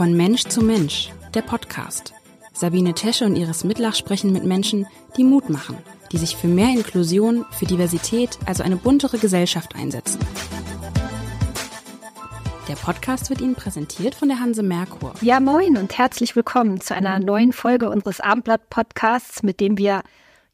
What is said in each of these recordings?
Von Mensch zu Mensch, der Podcast. Sabine Tesche und Iris Mitlach sprechen mit Menschen, die Mut machen, die sich für mehr Inklusion, für Diversität, also eine buntere Gesellschaft einsetzen. Der Podcast wird Ihnen präsentiert von der Hanse Merkur. Ja, moin und herzlich willkommen zu einer neuen Folge unseres Abendblatt-Podcasts, mit dem wir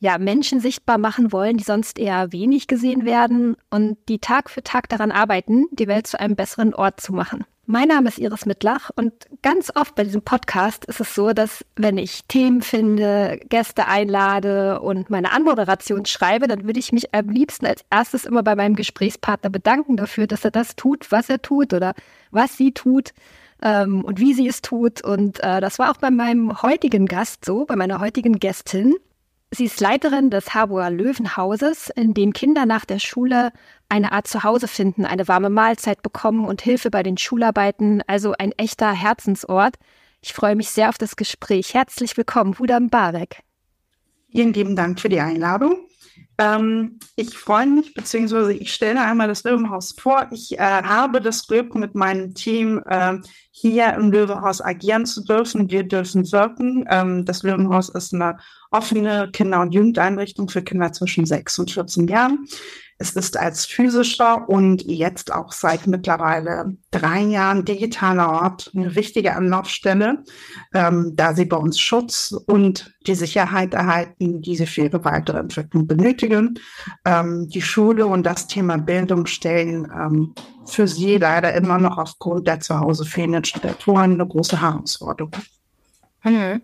ja, Menschen sichtbar machen wollen, die sonst eher wenig gesehen werden und die Tag für Tag daran arbeiten, die Welt zu einem besseren Ort zu machen. Mein Name ist Iris Mittlach und ganz oft bei diesem Podcast ist es so, dass wenn ich Themen finde, Gäste einlade und meine Anmoderation schreibe, dann würde ich mich am liebsten als erstes immer bei meinem Gesprächspartner bedanken dafür, dass er das tut, was er tut oder was sie tut ähm, und wie sie es tut. Und äh, das war auch bei meinem heutigen Gast so, bei meiner heutigen Gästin. Sie ist Leiterin des Harburger Löwenhauses, in dem Kinder nach der Schule eine Art Zuhause finden, eine warme Mahlzeit bekommen und Hilfe bei den Schularbeiten, also ein echter Herzensort. Ich freue mich sehr auf das Gespräch. Herzlich willkommen, Hudam Barek. Vielen lieben Dank für die Einladung. Ähm, ich freue mich, beziehungsweise ich stelle einmal das Löwenhaus vor. Ich äh, habe das Glück, mit meinem Team äh, hier im Löwenhaus agieren zu dürfen. Wir dürfen wirken. Ähm, das Löwenhaus ist eine offene Kinder- und Jugendeinrichtung für Kinder zwischen 6 und 14 Jahren. Es ist als physischer und jetzt auch seit mittlerweile drei Jahren digitaler Ort eine wichtige Anlaufstelle, ähm, da sie bei uns Schutz und die Sicherheit erhalten, die sie für ihre weitere Entwicklung benötigen. Ähm, die Schule und das Thema Bildung stellen ähm, für sie leider immer noch aufgrund der zu Hause fehlenden Strukturen eine große Herausforderung. Mhm.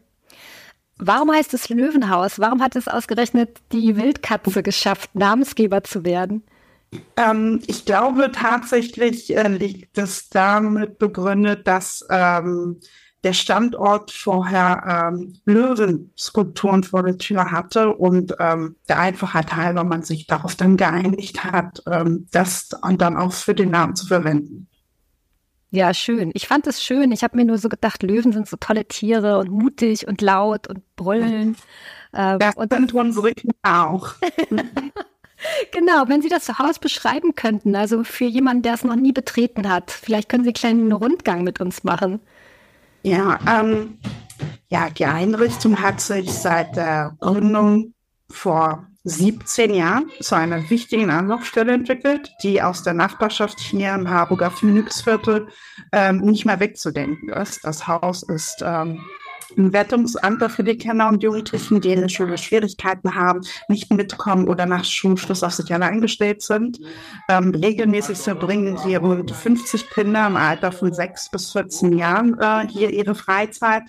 Warum heißt es Löwenhaus? Warum hat es ausgerechnet die Wildkatze geschafft, Namensgeber zu werden? Ähm, ich glaube tatsächlich äh, liegt es damit begründet, dass ähm, der Standort vorher ähm, Löwenskulpturen vor der Tür hatte und ähm, der Einfachheit halber man sich darauf dann geeinigt hat, ähm, das dann auch für den Namen zu verwenden. Ja, schön. Ich fand es schön. Ich habe mir nur so gedacht, Löwen sind so tolle Tiere und mutig und laut und brüllen. Ähm, das und sind unsere auch. genau, wenn Sie das zu Hause beschreiben könnten, also für jemanden, der es noch nie betreten hat, vielleicht können Sie einen kleinen Rundgang mit uns machen. Ja, ähm, ja, die Einrichtung hat sich seit der Gründung vor 17 Jahren zu einer wichtigen Anlaufstelle entwickelt, die aus der Nachbarschaft hier im Harburger Phoenixviertel ähm, nicht mehr wegzudenken ist. Das Haus ist ähm, ein Wertungsamt für die Kinder und Jugendlichen, die in der Schule Schwierigkeiten haben, nicht mitkommen oder nach Schulschluss auf sich allein gestellt sind. Ähm, regelmäßig verbringen hier rund 50 Kinder im Alter von 6 bis 14 Jahren äh, hier ihre Freizeit.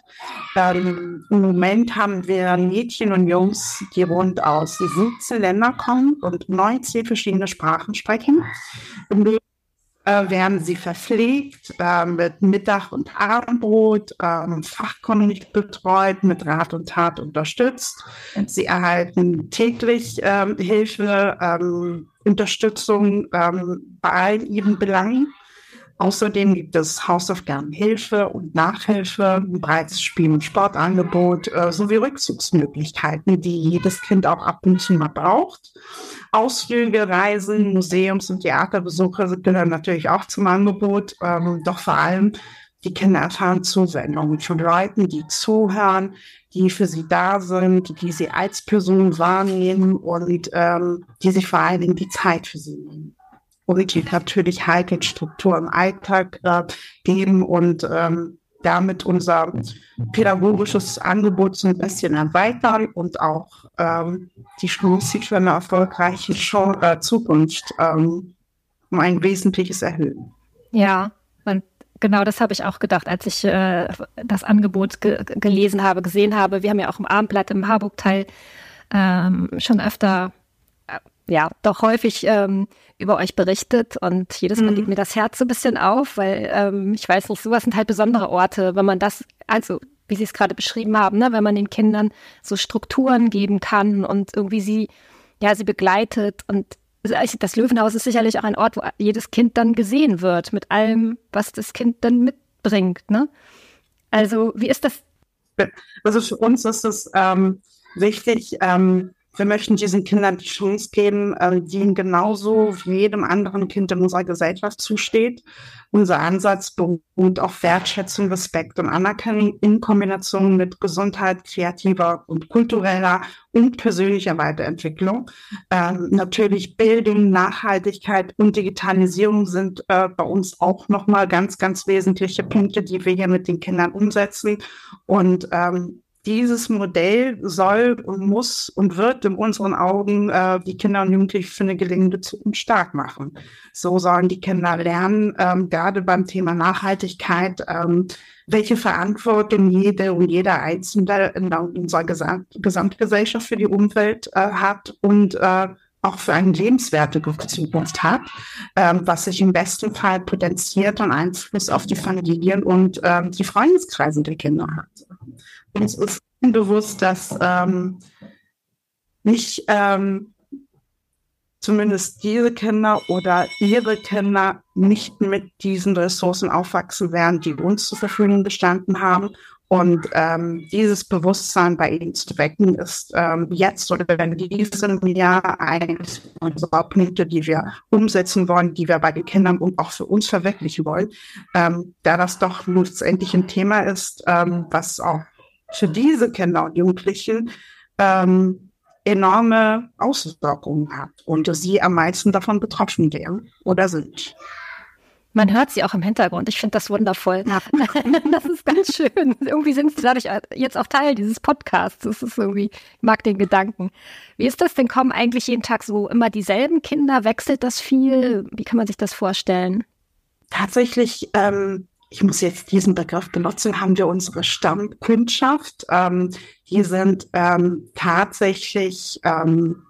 Ähm, Im Moment haben wir Mädchen und Jungs, die rund aus 17 Ländern kommen und 19 verschiedene Sprachen sprechen. Im äh, werden sie verpflegt äh, mit Mittag- und Abendbrot, äh, fachkundig betreut, mit Rat und Tat unterstützt. Sie erhalten täglich ähm, Hilfe, ähm, Unterstützung ähm, bei allen ihren Belangen. Außerdem gibt es Hausaufgabenhilfe und Nachhilfe, ein breites Spiel- und Sportangebot äh, sowie Rückzugsmöglichkeiten, die jedes Kind auch ab und zu mal braucht. Ausflüge, Reisen, Museums- und Theaterbesuche gehören natürlich auch zum Angebot, ähm, doch vor allem die Kinder erfahren Zuwendung von Leuten, die zuhören, die für sie da sind, die sie als Person wahrnehmen und ähm, die sich vor allen Dingen die Zeit für sie nehmen. Und natürlich Haltungsstruktur im Alltag äh, geben und ähm, damit unser pädagogisches Angebot so ein bisschen erweitern und auch ähm, die Chance für eine erfolgreiche Show, äh, Zukunft ähm, um ein wesentliches erhöhen. Ja, und genau das habe ich auch gedacht, als ich äh, das Angebot ge gelesen habe, gesehen habe. Wir haben ja auch im Abendblatt im Harburg-Teil ähm, schon öfter ja, doch häufig ähm, über euch berichtet und jedes Mal mhm. geht mir das Herz so ein bisschen auf, weil ähm, ich weiß nicht, sowas sind halt besondere Orte, wenn man das, also wie Sie es gerade beschrieben haben, ne, wenn man den Kindern so Strukturen geben kann und irgendwie sie, ja, sie begleitet und das Löwenhaus ist sicherlich auch ein Ort, wo jedes Kind dann gesehen wird mit allem, was das Kind dann mitbringt, ne? Also wie ist das? Also für uns ist es ähm, wichtig, ähm, wir möchten diesen Kindern die Chance geben, äh, die ihnen genauso wie jedem anderen Kind in unserer Gesellschaft zusteht. Unser Ansatz beruht auf Wertschätzung, Respekt und Anerkennung in Kombination mit Gesundheit, kreativer und kultureller und persönlicher Weiterentwicklung. Ähm, natürlich Bildung, Nachhaltigkeit und Digitalisierung sind äh, bei uns auch nochmal ganz, ganz wesentliche Punkte, die wir hier mit den Kindern umsetzen. Und ähm, dieses Modell soll und muss und wird in unseren Augen äh, die Kinder und Jugendlichen für eine gelingende Zukunft stark machen. So sollen die Kinder lernen, ähm, gerade beim Thema Nachhaltigkeit, ähm, welche Verantwortung jede und jeder Einzelne in unserer Gesamt Gesamtgesellschaft für die Umwelt äh, hat und äh, auch für eine lebenswerte Zukunft hat, ähm, was sich im besten Fall potenziert und Einfluss auf die Familien und ähm, die Freundeskreise der Kinder hat. Uns ist bewusst, dass ähm, nicht ähm, zumindest diese Kinder oder ihre Kinder nicht mit diesen Ressourcen aufwachsen werden, die uns zur Verfügung gestanden haben. Und ähm, dieses Bewusstsein bei ihnen zu wecken, ist ähm, jetzt oder wenn diesem Jahr eines unserer Punkte, die wir umsetzen wollen, die wir bei den Kindern und auch für uns verwirklichen wollen, ähm, da das doch letztendlich ein Thema ist, ähm, was auch für diese Kinder und Jugendlichen ähm, enorme Auswirkungen hat und sie am meisten davon betroffen wären oder sind. Man hört sie auch im Hintergrund. Ich finde das wundervoll. Ja. das ist ganz schön. Irgendwie sind sie dadurch jetzt auch Teil dieses Podcasts. Das ist irgendwie, ich mag den Gedanken. Wie ist das denn? Kommen eigentlich jeden Tag so immer dieselben Kinder? Wechselt das viel? Wie kann man sich das vorstellen? Tatsächlich ähm, ich muss jetzt diesen Begriff benutzen, haben wir unsere Stammkundschaft. Ähm, die sind ähm, tatsächlich ähm,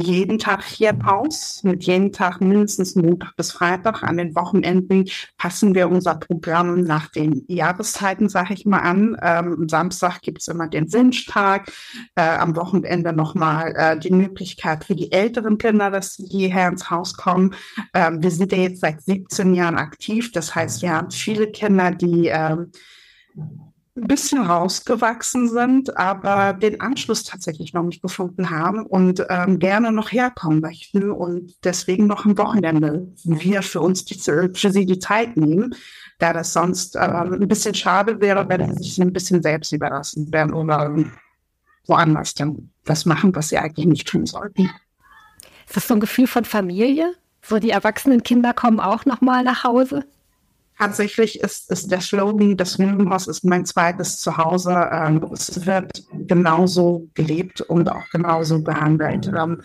jeden Tag hier im Haus, mit jeden Tag mindestens Montag bis Freitag. An den Wochenenden passen wir unser Programm nach den Jahreszeiten, sage ich mal, an. Ähm, Samstag gibt es immer den Wünschtag, äh, am Wochenende nochmal äh, die Möglichkeit für die älteren Kinder, dass sie hierher ins Haus kommen. Ähm, wir sind ja jetzt seit 17 Jahren aktiv, das heißt, wir haben viele Kinder, die ähm, ein bisschen rausgewachsen sind, aber den Anschluss tatsächlich noch nicht gefunden haben und ähm, gerne noch herkommen möchten und deswegen noch am Wochenende wir für uns die, für sie die Zeit nehmen, da das sonst ähm, ein bisschen schade wäre, wenn sie sich ein bisschen selbst überlassen werden oder woanders dann das machen, was sie eigentlich nicht tun sollten. Ist das so ein Gefühl von Familie? So die erwachsenen Kinder kommen auch noch mal nach Hause? Tatsächlich ist, ist der Slogan, das Löwenhaus ist mein zweites Zuhause. Ähm, es wird genauso gelebt und auch genauso behandelt. Ähm,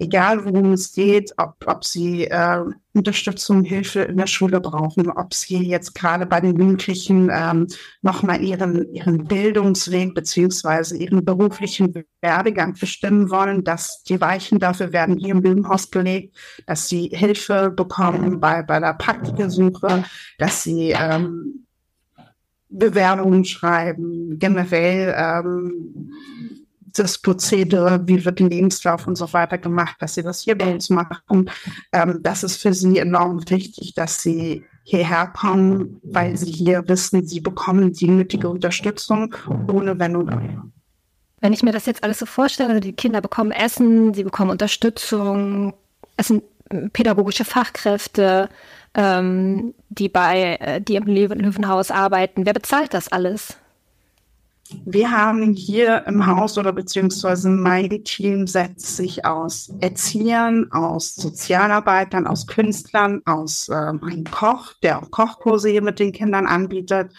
egal worum es geht, ob, ob Sie äh, Unterstützung, Hilfe in der Schule brauchen, ob sie jetzt gerade bei den Jugendlichen ähm, nochmal ihren, ihren Bildungsweg beziehungsweise ihren beruflichen Werdegang bestimmen wollen, dass die Weichen dafür werden hier im Bildungshaus gelegt, dass sie Hilfe bekommen bei, bei der Praktikersuche, dass sie ähm, Bewerbungen schreiben, generell ähm, das Prozedere, wie wird ein Lebenslauf und so weiter gemacht, dass sie das hier bei uns machen. Ähm, das ist für sie enorm wichtig, dass sie hierher kommen, weil sie hier wissen, sie bekommen die nötige Unterstützung ohne Wenn und Aber. Wenn ich mir das jetzt alles so vorstelle, die Kinder bekommen Essen, sie bekommen Unterstützung, es sind pädagogische Fachkräfte, ähm, die bei, äh, die im Löwenhaus arbeiten. Wer bezahlt das alles? Wir haben hier im Haus oder beziehungsweise mein Team setzt sich aus Erziehern, aus Sozialarbeitern, aus Künstlern, aus äh, einem Koch, der auch Kochkurse hier mit den Kindern anbietet,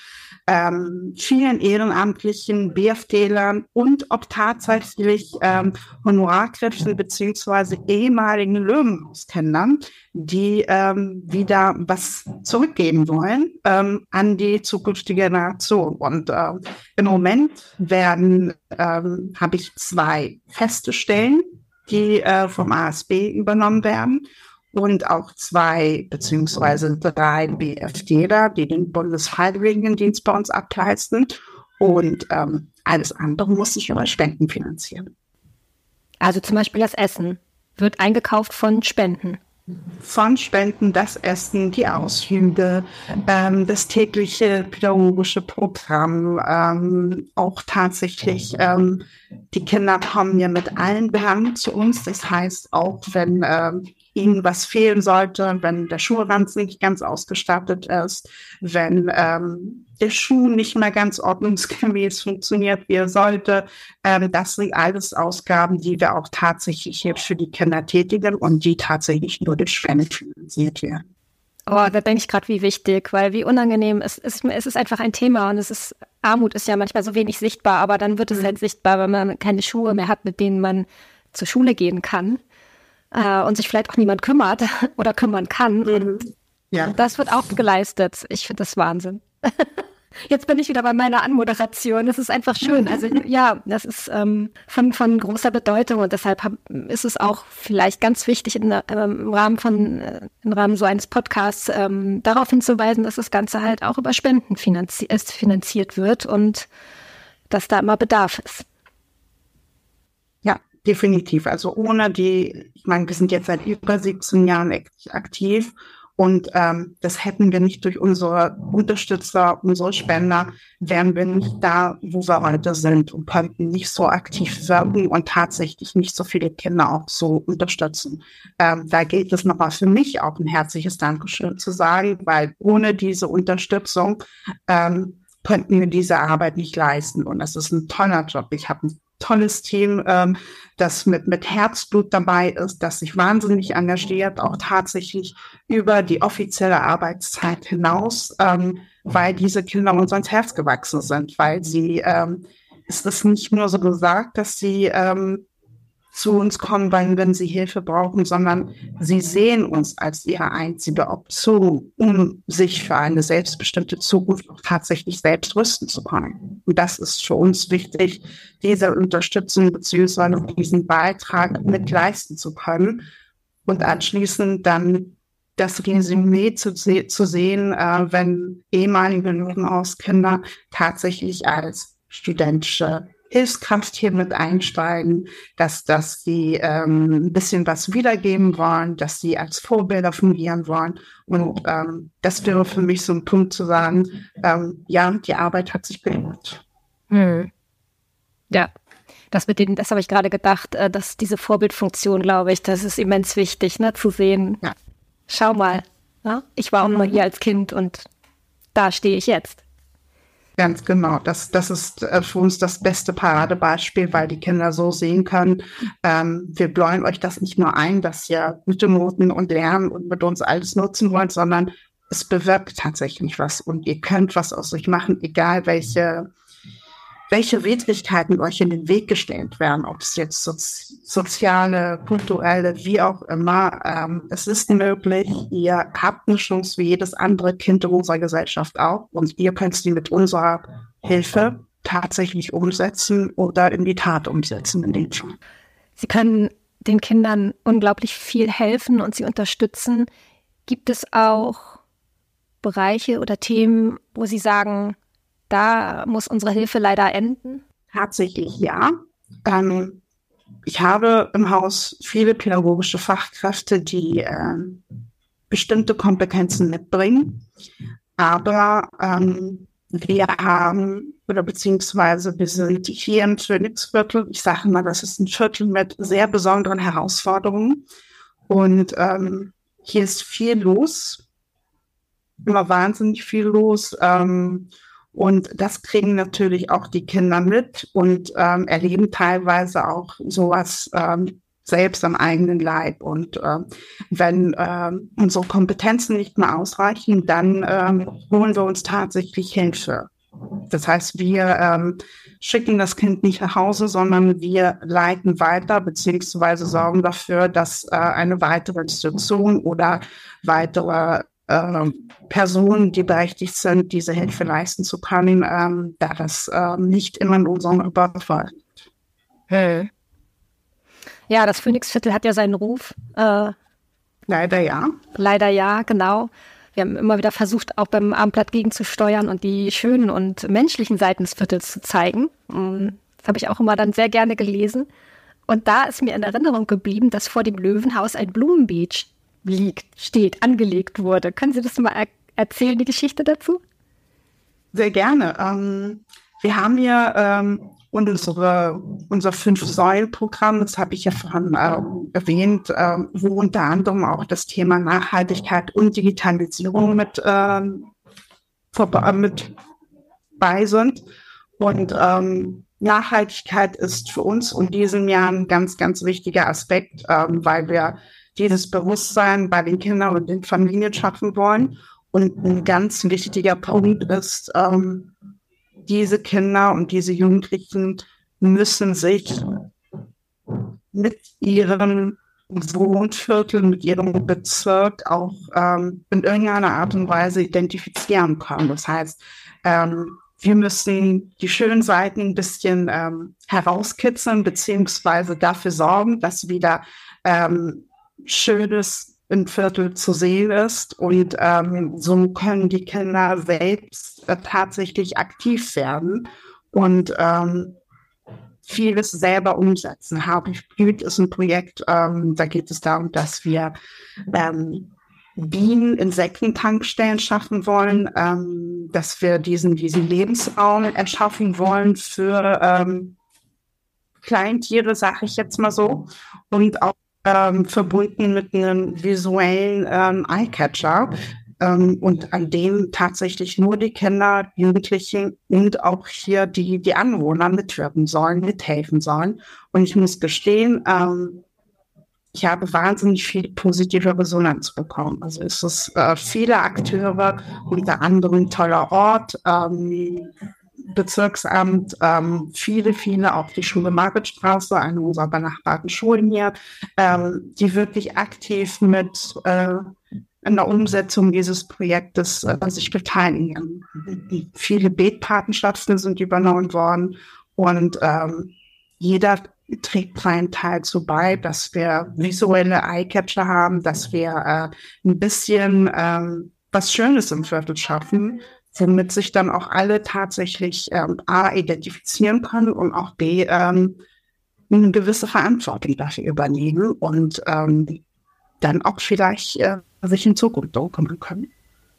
ähm, vielen ehrenamtlichen BFDlern und ob tatsächlich ähm, Honorarkräften beziehungsweise ehemaligen Löwenhauskennern, die ähm, wieder was zurückgeben wollen ähm, an die zukünftige Generation. Und äh, im Moment werden, ähm, habe ich zwei feste Stellen, die äh, vom ASB übernommen werden und auch zwei beziehungsweise drei BFDler, die den Bundesfreiwilligendienst bei uns ableisten. Und ähm, alles andere muss sich über Spenden finanzieren. Also zum Beispiel das Essen wird eingekauft von Spenden. von Spenden das Essen, die Ausflüge, ähm, das tägliche pädagogische Programm, ähm, auch tatsächlich, ähm, die Kinder kommen ja mit allen Belangen zu uns. Das heißt, auch wenn ähm, ihnen was fehlen sollte, wenn der Schulranz nicht ganz ausgestattet ist, wenn ähm, der Schuh nicht mehr ganz ordnungsgemäß funktioniert, wie er sollte. Ähm, das sind alles Ausgaben, die wir auch tatsächlich hier für die Kinder tätigen und die tatsächlich nur durch Spenden finanziert werden. Oh, da denke ich gerade, wie wichtig, weil wie unangenehm es ist, es ist einfach ein Thema und es ist, Armut ist ja manchmal so wenig sichtbar, aber dann wird es mhm. halt sichtbar, wenn man keine Schuhe mehr hat, mit denen man zur Schule gehen kann äh, und sich vielleicht auch niemand kümmert oder kümmern kann. Mhm. Ja. Das wird auch geleistet. Ich finde das Wahnsinn. Jetzt bin ich wieder bei meiner Anmoderation. Das ist einfach schön. Also ja, das ist ähm, von, von großer Bedeutung und deshalb hab, ist es auch vielleicht ganz wichtig in, ähm, im Rahmen von äh, im Rahmen so eines Podcasts ähm, darauf hinzuweisen, dass das Ganze halt auch über Spenden finanzi finanziert wird und dass da immer Bedarf ist. Definitiv. Also ohne die, ich meine, wir sind jetzt seit über 17 Jahren aktiv und ähm, das hätten wir nicht durch unsere Unterstützer, unsere Spender, wären wir nicht da, wo wir heute sind und könnten nicht so aktiv wirken und tatsächlich nicht so viele Kinder auch so unterstützen. Ähm, da gilt es nochmal für mich auch ein herzliches Dankeschön zu sagen, weil ohne diese Unterstützung ähm, könnten wir diese Arbeit nicht leisten. Und das ist ein toller Job. Ich habe ein tolles Team, ähm, das mit, mit Herzblut dabei ist, das sich wahnsinnig engagiert, auch tatsächlich über die offizielle Arbeitszeit hinaus, ähm, weil diese Kinder uns ans Herz gewachsen sind, weil sie, ähm, es ist nicht nur so gesagt, dass sie ähm, zu uns kommen, wenn, wenn sie Hilfe brauchen, sondern sie sehen uns als ihre einzige Option, um sich für eine selbstbestimmte Zukunft tatsächlich selbst rüsten zu können. Und das ist für uns wichtig, diese Unterstützung beziehungsweise diesen Beitrag mit leisten zu können und anschließend dann das Resümee zu, se zu sehen, äh, wenn ehemalige Löwenhauskinder tatsächlich als studentische Hilfskraft hier mit einsteigen, dass, dass sie ähm, ein bisschen was wiedergeben wollen, dass sie als Vorbilder fungieren wollen. Und ähm, das wäre für mich so ein Punkt zu sagen, ähm, ja, die Arbeit hat sich gelohnt. Hm. Ja, das mit den, das habe ich gerade gedacht, äh, dass diese Vorbildfunktion, glaube ich, das ist immens wichtig, ne, zu sehen. Ja. Schau mal, ne? ich war auch mhm. mal hier als Kind und da stehe ich jetzt. Ganz genau. Das, das ist äh, für uns das beste Paradebeispiel, weil die Kinder so sehen können, ähm, wir bläuen euch das nicht nur ein, dass ihr gute Noten und lernen und mit uns alles nutzen wollt, sondern es bewirkt tatsächlich was und ihr könnt was aus euch machen, egal welche welche Widrigkeiten euch in den Weg gestellt werden, ob es jetzt sozi soziale, kulturelle, wie auch immer. Ähm, es ist möglich. Ihr habt eine Chance wie jedes andere Kind in unserer Gesellschaft auch und ihr könnt sie mit unserer Hilfe tatsächlich umsetzen oder in die Tat umsetzen in den Schulen. Sie können den Kindern unglaublich viel helfen und sie unterstützen. Gibt es auch Bereiche oder Themen, wo Sie sagen, da muss unsere Hilfe leider enden? Tatsächlich ja. Ähm, ich habe im Haus viele pädagogische Fachkräfte, die äh, bestimmte Kompetenzen mitbringen. Aber ähm, wir haben, oder beziehungsweise wir sind hier im Phoenixviertel, ich sage mal, das ist ein Viertel mit sehr besonderen Herausforderungen. Und ähm, hier ist viel los, immer wahnsinnig viel los. Ähm, und das kriegen natürlich auch die Kinder mit und ähm, erleben teilweise auch sowas ähm, selbst am eigenen Leib. Und äh, wenn äh, unsere Kompetenzen nicht mehr ausreichen, dann ähm, holen wir uns tatsächlich Hilfe. Das heißt, wir ähm, schicken das Kind nicht nach Hause, sondern wir leiten weiter beziehungsweise sorgen dafür, dass äh, eine weitere Institution oder weitere äh, Personen, die berechtigt sind, diese Hilfe leisten zu können, ähm, da das äh, nicht immer in unserem Überfall liegt. Hey. Ja, das Phoenixviertel hat ja seinen Ruf. Äh, leider ja. Leider ja, genau. Wir haben immer wieder versucht, auch beim Abendblatt gegenzusteuern und die schönen und menschlichen Seiten des Viertels zu zeigen. Mm, das habe ich auch immer dann sehr gerne gelesen. Und da ist mir in Erinnerung geblieben, dass vor dem Löwenhaus ein Blumenbeet liegt, steht, angelegt wurde. Können Sie das mal er erzählen, die Geschichte dazu? Sehr gerne. Ähm, wir haben hier ähm, unsere, unser Fünf-Säulen-Programm, das habe ich ja vorhin äh, erwähnt, äh, wo unter anderem auch das Thema Nachhaltigkeit und Digitalisierung mit, äh, mit bei sind. Und ähm, Nachhaltigkeit ist für uns in diesem Jahr ein ganz, ganz wichtiger Aspekt, ähm, weil wir dieses Bewusstsein bei den Kindern und den Familien schaffen wollen. Und ein ganz wichtiger Punkt ist, ähm, diese Kinder und diese Jugendlichen müssen sich mit ihrem Wohnviertel, mit ihrem Bezirk auch ähm, in irgendeiner Art und Weise identifizieren können. Das heißt, ähm, wir müssen die schönen Seiten ein bisschen ähm, herauskitzeln, beziehungsweise dafür sorgen, dass wieder ähm, Schönes im Viertel zu sehen ist. Und ähm, so können die Kinder selbst äh, tatsächlich aktiv werden und ähm, vieles selber umsetzen. Happy Street ist ein Projekt, ähm, da geht es darum, dass wir ähm, Bienen Insektentankstellen schaffen wollen, ähm, dass wir diesen, diesen Lebensraum erschaffen wollen für ähm, Kleintiere, sage ich jetzt mal so, und auch ähm, verbunden mit einem visuellen ähm, Eyecatcher ähm, und an dem tatsächlich nur die Kinder, Jugendlichen und auch hier die, die Anwohner mitwirken sollen, mithelfen sollen. Und ich muss gestehen, ähm, ich habe wahnsinnig viel positive Resonanz bekommen. Also es ist äh, viele Akteure, unter anderem toller Ort, ähm, Bezirksamt, ähm, viele, viele auch die Schule Margaretstraße, eine unserer benachbarten Schulen hier, ähm, die wirklich aktiv mit äh, in der Umsetzung dieses Projektes äh, sich beteiligen. Viele Betpatenschaften sind übernommen worden und ähm, jeder trägt seinen Teil zu bei, dass wir visuelle Eyecatcher haben, dass wir äh, ein bisschen ähm, was Schönes im Viertel schaffen, womit sich dann auch alle tatsächlich ähm, A identifizieren können und auch B ähm, eine gewisse Verantwortung dafür übernehmen und ähm, dann auch vielleicht äh, sich in Zukunft darum kümmern können.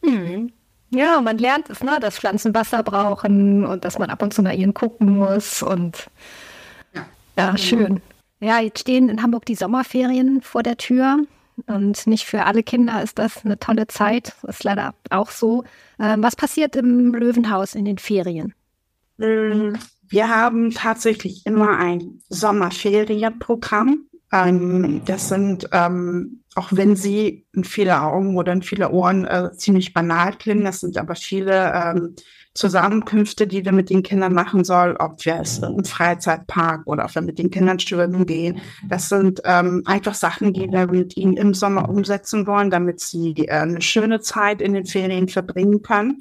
Hm. Ja, man lernt es, ne, dass Pflanzen Wasser brauchen und dass man ab und zu nach ihnen gucken muss und ja, ja schön. Ja, jetzt stehen in Hamburg die Sommerferien vor der Tür. Und nicht für alle Kinder ist das eine tolle Zeit. Das ist leider auch so. Ähm, was passiert im Löwenhaus in den Ferien? Mm, wir haben tatsächlich immer ein Sommerferienprogramm. Ähm, das sind, ähm, auch wenn sie in viele Augen oder in viele Ohren äh, ziemlich banal klingen, das sind aber viele ähm, Zusammenkünfte, die wir mit den Kindern machen sollen, ob wir es im Freizeitpark oder ob wir mit den Kindern schwimmen gehen. Das sind ähm, einfach Sachen, die wir mit ihnen im Sommer umsetzen wollen, damit sie äh, eine schöne Zeit in den Ferien verbringen können.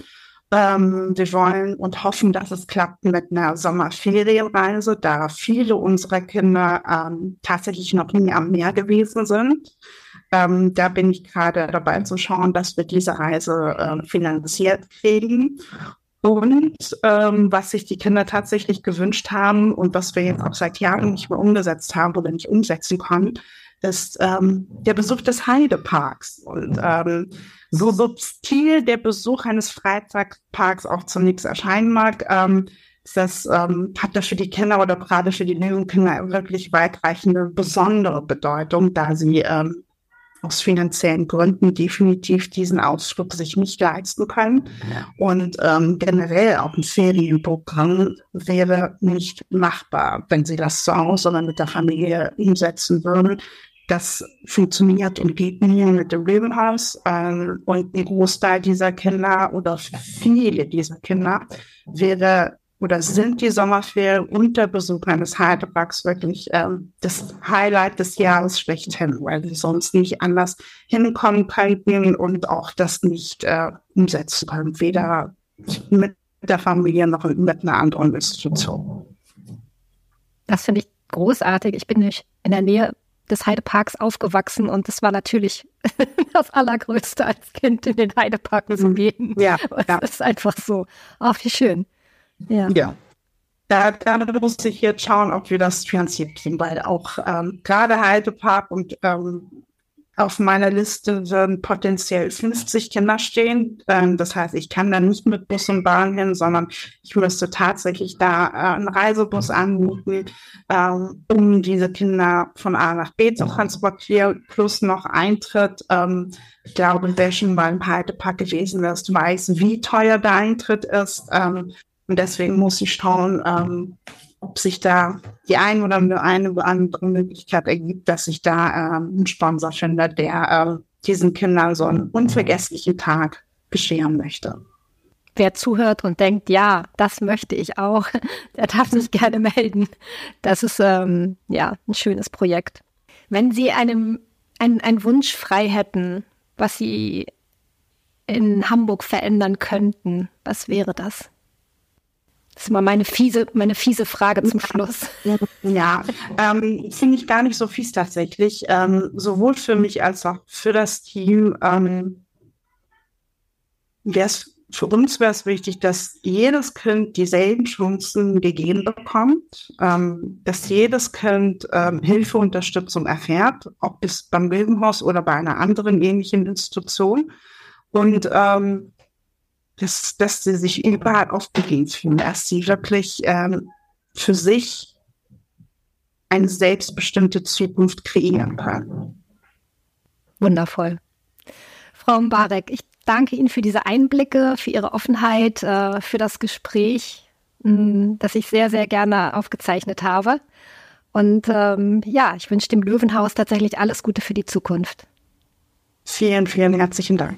Ähm, wir wollen und hoffen, dass es klappt mit einer Sommerferienreise, da viele unserer Kinder ähm, tatsächlich noch nie am Meer gewesen sind. Ähm, da bin ich gerade dabei zu schauen, dass wir diese Reise äh, finanziert kriegen. Und ähm, was sich die Kinder tatsächlich gewünscht haben und was wir jetzt auch seit Jahren nicht mehr umgesetzt haben oder nicht umsetzen konnten, ist ähm, der Besuch des Heideparks. Und ähm, so subtil der Besuch eines Freizeitparks auch zunächst erscheinen mag, ähm, das ähm, hat das für die Kinder oder gerade für die jungen Kinder wirklich weitreichende besondere Bedeutung, da sie ähm, aus finanziellen Gründen definitiv diesen Ausflug sich nicht leisten können. Und ähm, generell auch ein Ferienprogramm wäre nicht machbar, wenn sie das zu Hause oder mit der Familie umsetzen würden. Das funktioniert und geht nur mit dem Löwenhaus. Ähm, und ein Großteil dieser Kinder oder viele dieser Kinder wäre oder sind die Sommerferien und der Besuch eines Heideparks wirklich ähm, das Highlight des Jahres schlechthin, weil sie sonst nicht anders hinkommen könnten und auch das nicht äh, umsetzen können, weder mit der Familie noch mit einer anderen Institution. Das finde ich großartig. Ich bin nicht in der Nähe des Heideparks aufgewachsen und das war natürlich das Allergrößte als Kind in den Heidepark zu gehen. Ja, ja. Das ist einfach so. Ach, wie schön. Ja. ja. Da, da muss ich jetzt schauen, ob wir das finanziert kriegen, weil auch ähm, gerade Heidepark und ähm, auf meiner Liste würden potenziell 50 Kinder stehen. Ähm, das heißt, ich kann da nicht mit Bus und Bahn hin, sondern ich müsste tatsächlich da äh, einen Reisebus anbieten, ähm, um diese Kinder von A nach B zu transportieren, plus noch Eintritt. Ähm, ich glaube, wer schon beim Heidepark gewesen ist, weiß, wie teuer der Eintritt ist. Ähm, und deswegen muss ich schauen, ähm, ob sich da die ein oder eine oder andere Möglichkeit ergibt, dass ich da ähm, einen Sponsor finde, der äh, diesen Kindern so einen unvergesslichen Tag bescheren möchte. Wer zuhört und denkt, ja, das möchte ich auch, der darf sich gerne melden. Das ist ähm, ja ein schönes Projekt. Wenn Sie einem einen, einen Wunsch frei hätten, was Sie in Hamburg verändern könnten, was wäre das? Das ist immer meine fiese, meine fiese Frage zum Schluss. Ja, ähm, finde ich gar nicht so fies tatsächlich. Ähm, sowohl für mich als auch für das Team. Ähm, für uns wäre es wichtig, dass jedes Kind dieselben Chancen gegeben bekommt, ähm, dass jedes Kind ähm, Hilfe, Unterstützung erfährt, ob es beim Bildungshaus oder bei einer anderen ähnlichen Institution. Und ähm, dass, dass sie sich überall aufgegeben fühlen, dass sie wirklich ähm, für sich eine selbstbestimmte Zukunft kreieren können. Wundervoll. Frau Mbarek, ich danke Ihnen für diese Einblicke, für Ihre Offenheit, äh, für das Gespräch, mm, das ich sehr, sehr gerne aufgezeichnet habe. Und ähm, ja, ich wünsche dem Löwenhaus tatsächlich alles Gute für die Zukunft. Vielen, vielen herzlichen Dank.